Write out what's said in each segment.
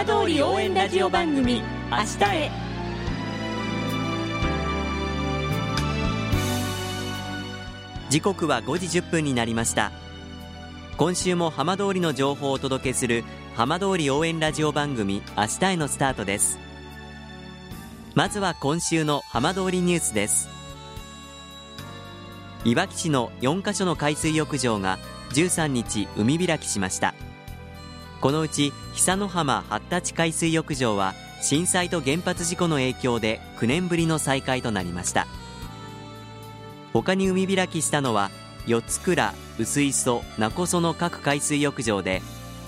浜通り応援ラジオ番組明日へ。時刻は5時10分になりました。今週も浜通りの情報をお届けする浜通り応援ラジオ番組明日へのスタートです。まずは今週の浜通りニュースです。いわき市の4カ所の海水浴場が13日海開きしました。このうち久野浜発達海水浴場は震災と原発事故の影響で9年ぶりの再開となりました。他に海開きしたのは四つ倉、薄磯、名古その各海水浴場で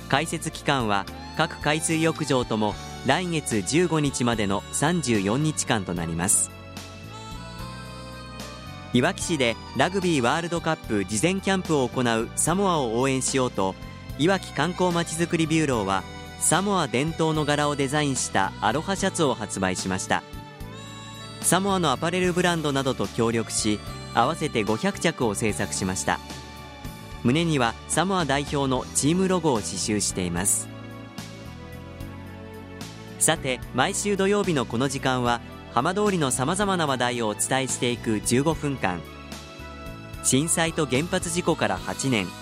開設期間は各海水浴場とも来月15日までの34日間となります。いわき市でラグビーワールドカップ事前キャンプを行うサモアを応援しようといわき観光まちづくりビューローはサモア伝統の柄をデザインしたアロハシャツを発売しました。サモアのアパレルブランドなどと協力し合わせて500着を制作しました。胸にはサモア代表のチームロゴを刺繍しています。さて毎週土曜日のこの時間は浜通りのさまざまな話題をお伝えしていく15分間。震災と原発事故から8年。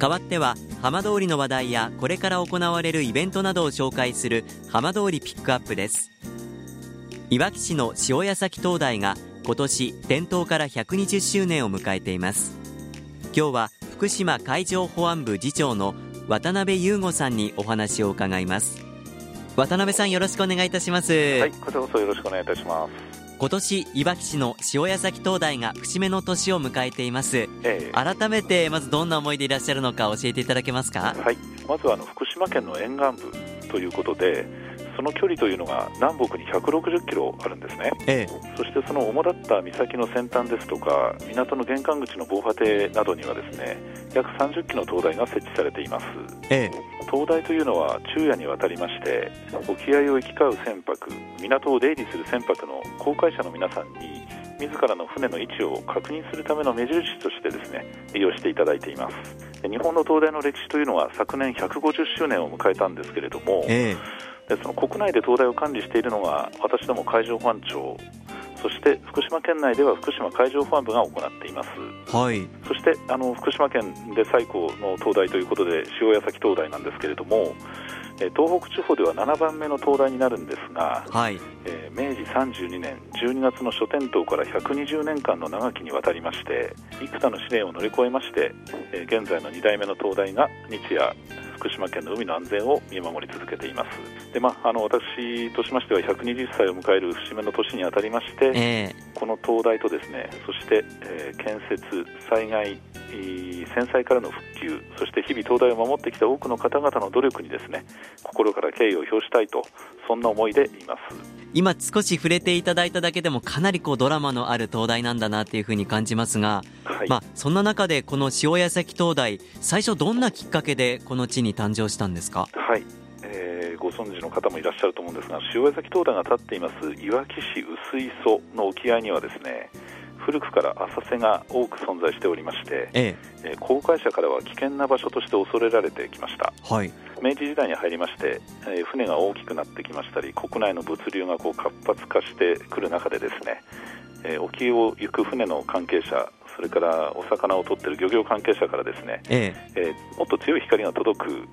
代わっては浜通りの話題やこれから行われるイベントなどを紹介する浜通りピックアップです。いわき市の塩谷崎灯台が今年点灯から120周年を迎えています。今日は福島海上保安部次長の渡辺優吾さんにお話を伺います。渡辺さんよろしくお願いいたします。はいこちらこそよろしくお願いいたします。今年いわき市の塩谷崎灯台が節目の年を迎えています、ええ、改めてまずどんな思いでいらっしゃるのか教えていただけますか？はい。まずはあの福島県の沿岸部ということでその距離というのが南北に160キロあるんですね、ええ、そしてその主だった岬の先端ですとか港の玄関口の防波堤などにはですね約30基の灯台が設置されています、ええ、灯台というのは昼夜にわたりまして沖合を行き交う船舶港を出入りする船舶の航海者の皆さんに自らの船の位置を確認するための目印としてですね利用していただいています。日本の灯台の歴史というのは昨年150周年を迎えたんですけれども、えでその国内で灯台を管理しているのが私ども海上保安庁そして福島県内では福島海上保安部が行っています、はい、そしてあの福島県で最高の灯台ということで塩谷崎灯台なんですけれども東北地方では7番目の灯台になるんですが、はい。えー、明治32年12月の初点灯から120年間の長きにわたりまして幾多の試練を乗り越えまして、えー、現在の2代目の灯台が日夜福島県の海の安全を見守り続けています。で、まあ、あの私としましては120歳を迎える節目の年にあたりまして、えー、この灯台とですねそして、えー、建設災害戦災からの復旧そして日々灯台を守ってきた多くの方々の努力にですね心から敬意を表したいとそんな思いでいます今少し触れていただいただけでもかなりこうドラマのある灯台なんだなというふうに感じますが、はい、まあ、そんな中でこの塩谷崎灯台最初どんなきっかけでこの地に誕生したんですか？はい。えー、ご存知の方もいらっしゃると思うんですが塩谷崎灯台が立っていますいわき市薄磯の沖合にはですね古くから浅瀬が多く存在しておりまして、ええ。航海者からは危険な場所として恐れられてきました、はい、明治時代に入りまして、え船が大きくなってきましたり国内の物流がこう活発化してくる中でですね、え沖を行く船の関係者それからお魚を取っている漁業関係者からですね、ええ。えー、もっと強い光が届く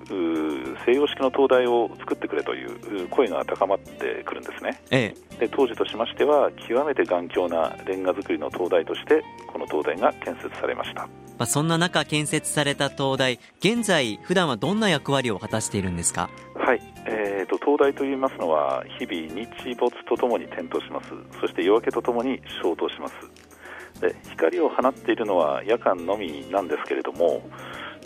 西洋式の灯台を作ってくれという声が高まってくるんですね、ええ、で当時としましては極めて頑強なレンガ造りの灯台としてこの灯台が建設されました。まあ、そんな中建設された灯台現在普段はどんな役割を果たしているんですか？はい、えーと、灯台といいますのは日々日没とともに点灯します。そして夜明けとともに消灯します。で光を放っているのは夜間のみなんですけれども、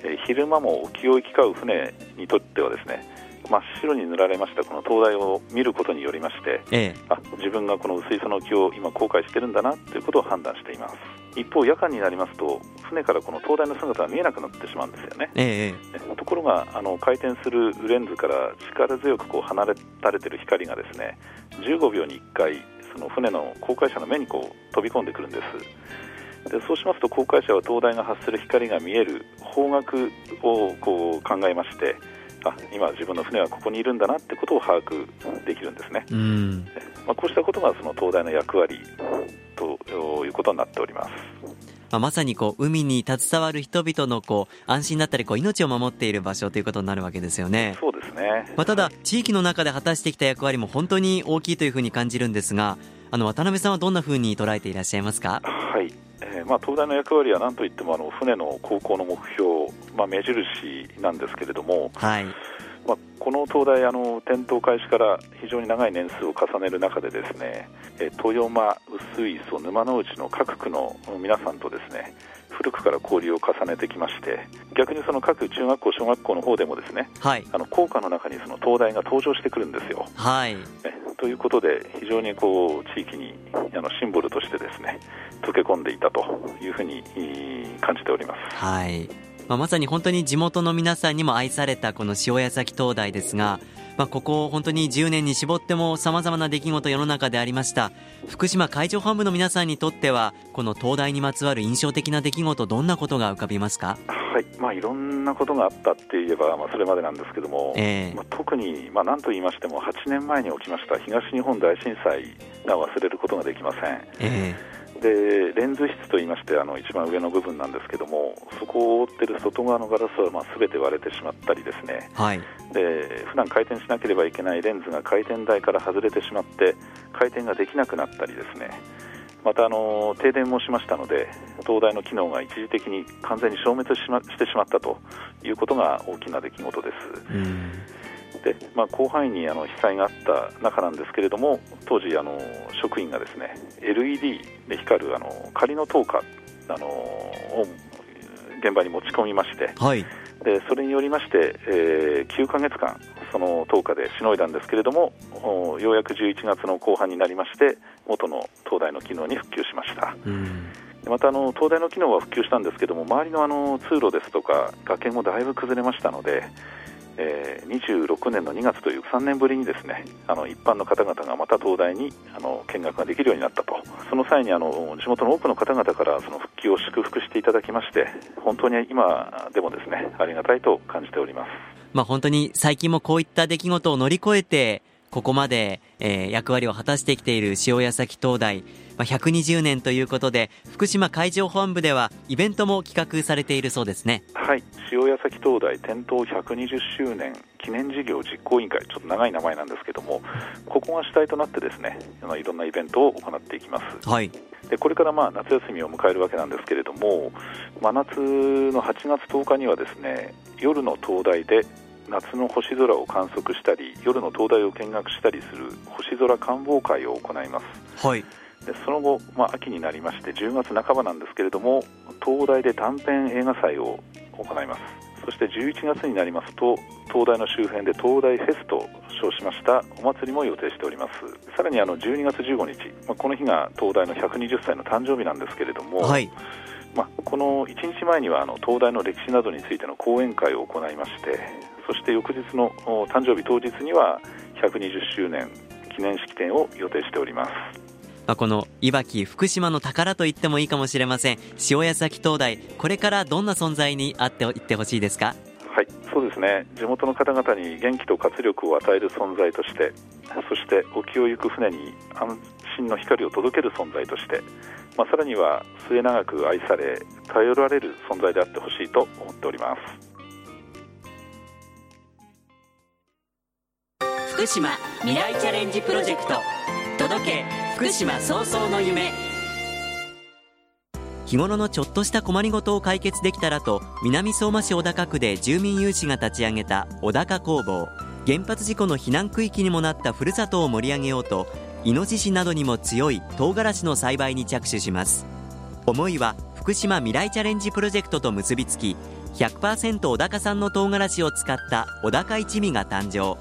え昼間も沖を行き交う船にとってはですね真っ白に塗られましたこの灯台を見ることによりまして、ええ、あ自分がこの薄磯の沖を今航海してるんだなということを判断しています一方夜間になりますと船からこの灯台の姿が見えなくなってしまうんですよね、ええ、ところがあの回転するレンズから力強くこう離れたれてる光がですね15秒に1回その船の航海者の目にこう飛び込んでくるんです。でそうしますと航海者は灯台が発する光が見える方角をこう考えましてあ今、自分の船はここにいるんだなってことを把握できるんですね、まあ、こうしたことがその灯台の役割とことになっております。まあ、まさにこう海に携わる人々のこう安心だったりこう命を守っている場所ということになるわけですよね。そうですね、まあ、ただ、地域の中で果たしてきた役割も本当に大きいというふうに感じるんですがあの渡辺さんはどんなふうに捉えていらっしゃいますか？はいえーまあ、東大の役割は何といってもあの船の航行の目標、まあ、目印なんですけれども、はいまあ、この灯台あの点灯開始から非常に長い年数を重ねる中でですね豊山、薄磯、沼之内の各区の皆さんとですね古くから交流を重ねてきまして逆にその各中学校、小学校の方でもですね、はい、あの校歌の中にその灯台が登場してくるんですよ。はい、ということで非常にこう地域にあのシンボルとしてですね溶け込んでいたというふうに感じております。はいまあ、まさに本当に地元の皆さんにも愛されたこの塩谷崎灯台ですが、まあ、ここ本当に10年に絞ってもさまざまな出来事世の中でありました福島海上保安部の皆さんにとってはこの灯台にまつわる印象的な出来事どんなことが浮かびますか？はい。まあ、いろんなことがあったって言えば、まあ、それまでなんですけども、えー、まあ、特に、まあ、何と言いましても8年前に起きました東日本大震災が忘れることができません。えーでレンズ質といいましてあの一番上の部分なんですけどもそこを覆っている外側のガラスはまあ全て割れてしまったりですね、はい、で普段回転しなければいけないレンズが回転台から外れてしまって回転ができなくなったりですね。またあの停電もしましたので灯台の機能が一時的に完全に消滅し,、ま、してしまったということが大きな出来事です。で、まあ、広範囲にあの被災があった中なんですけれども当時あの職員がですね LED で光るあの仮の灯火あのを現場に持ち込みまして、はい、でそれによりまして、えー、9か月間その灯火でしのいだんですけれどもようやく11月の後半になりまして元の灯台の機能に復旧しました。またあの灯台の機能は復旧したんですけども周りのあの通路ですとか崖もだいぶ崩れましたのでえー、26年の2月という3年ぶりにですねあの一般の方々がまた東大にあの見学ができるようになったとその際にあの地元の多くの方々からその復帰を祝福していただきまして本当に今でもですねありがたいと感じております。まあ、本当に最近もこういった出来事を乗り越えてここまで、えー、役割を果たしてきている塩谷崎灯台、まあ、120年ということで福島海上保安部ではイベントも企画されているそうですね。はい。塩谷崎灯台点灯120周年記念事業実行委員会ちょっと長い名前なんですけどもここが主体となってですねいろんなイベントを行っていきます。はい。でこれからまあ夏休みを迎えるわけなんですけれども真夏の8月10日にはですね夜の灯台で夏の星空を観測したり夜の灯台を見学したりする星空観望会を行います、はい、でその後、まあ、秋になりまして10月半ばなんですけれども灯台で短編映画祭を行います。そして11月になりますと灯台の周辺で灯台フェスと称しましたお祭りも予定しております。さらにあの12月15日、まあ、この日が灯台の120歳の誕生日なんですけれども、はい。まあ、この1日前にはあの東大の歴史などについての講演会を行いましてそして翌日の誕生日当日には120周年記念式典を予定しております。まあ、このいわき福島の宝と言ってもいいかもしれません。塩谷崎灯台これからどんな存在にあっていってほしいですか？はいそうですね。地元の方々に元気と活力を与える存在としてそして沖を行く船に安心の光を届ける存在として、まあ、さらには末永く愛され頼られる存在であってほしいと思っております福島未来チャレンジプロジェクト。届け福島早々の夢。日頃のちょっとした困りごとを解決できたらと南相馬市小高区で住民有志が立ち上げた小高工房。原発事故の避難区域にもなったふるさとを盛り上げようとイノシシなどにも強い唐辛子の栽培に着手します。思いは福島未来チャレンジプロジェクトと結びつき100%小高産の唐辛子を使った小高一味が誕生。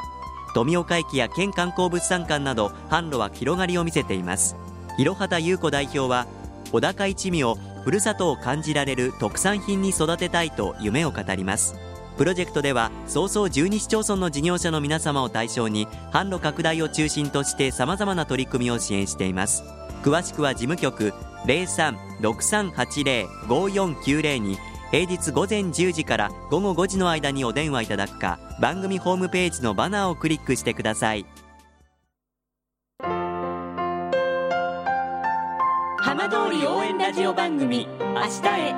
富岡駅や県観光物産館など販路は広がりを見せています。広畑優子代表は小高一味をふるさとを感じられる特産品に育てたいと夢を語ります。プロジェクトでは早々12市町村の事業者の皆様を対象に販路拡大を中心としてさまざまな取り組みを支援しています。詳しくは事務局0363805490に平日午前10時から午後5時の間にお電話いただくか番組ホームページのバナーをクリックしてください。浜通り応援ラジオ番組明日へ。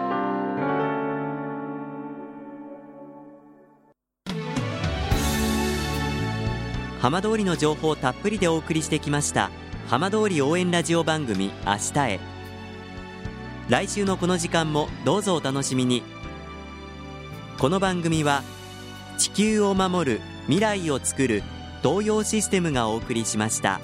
浜通りの情報をたっぷりでお送りしてきました浜通り応援ラジオ番組明日へ。来週のこの時間もどうぞお楽しみにこの番組は地球を守る未来をつくる東洋システムがお送りしました。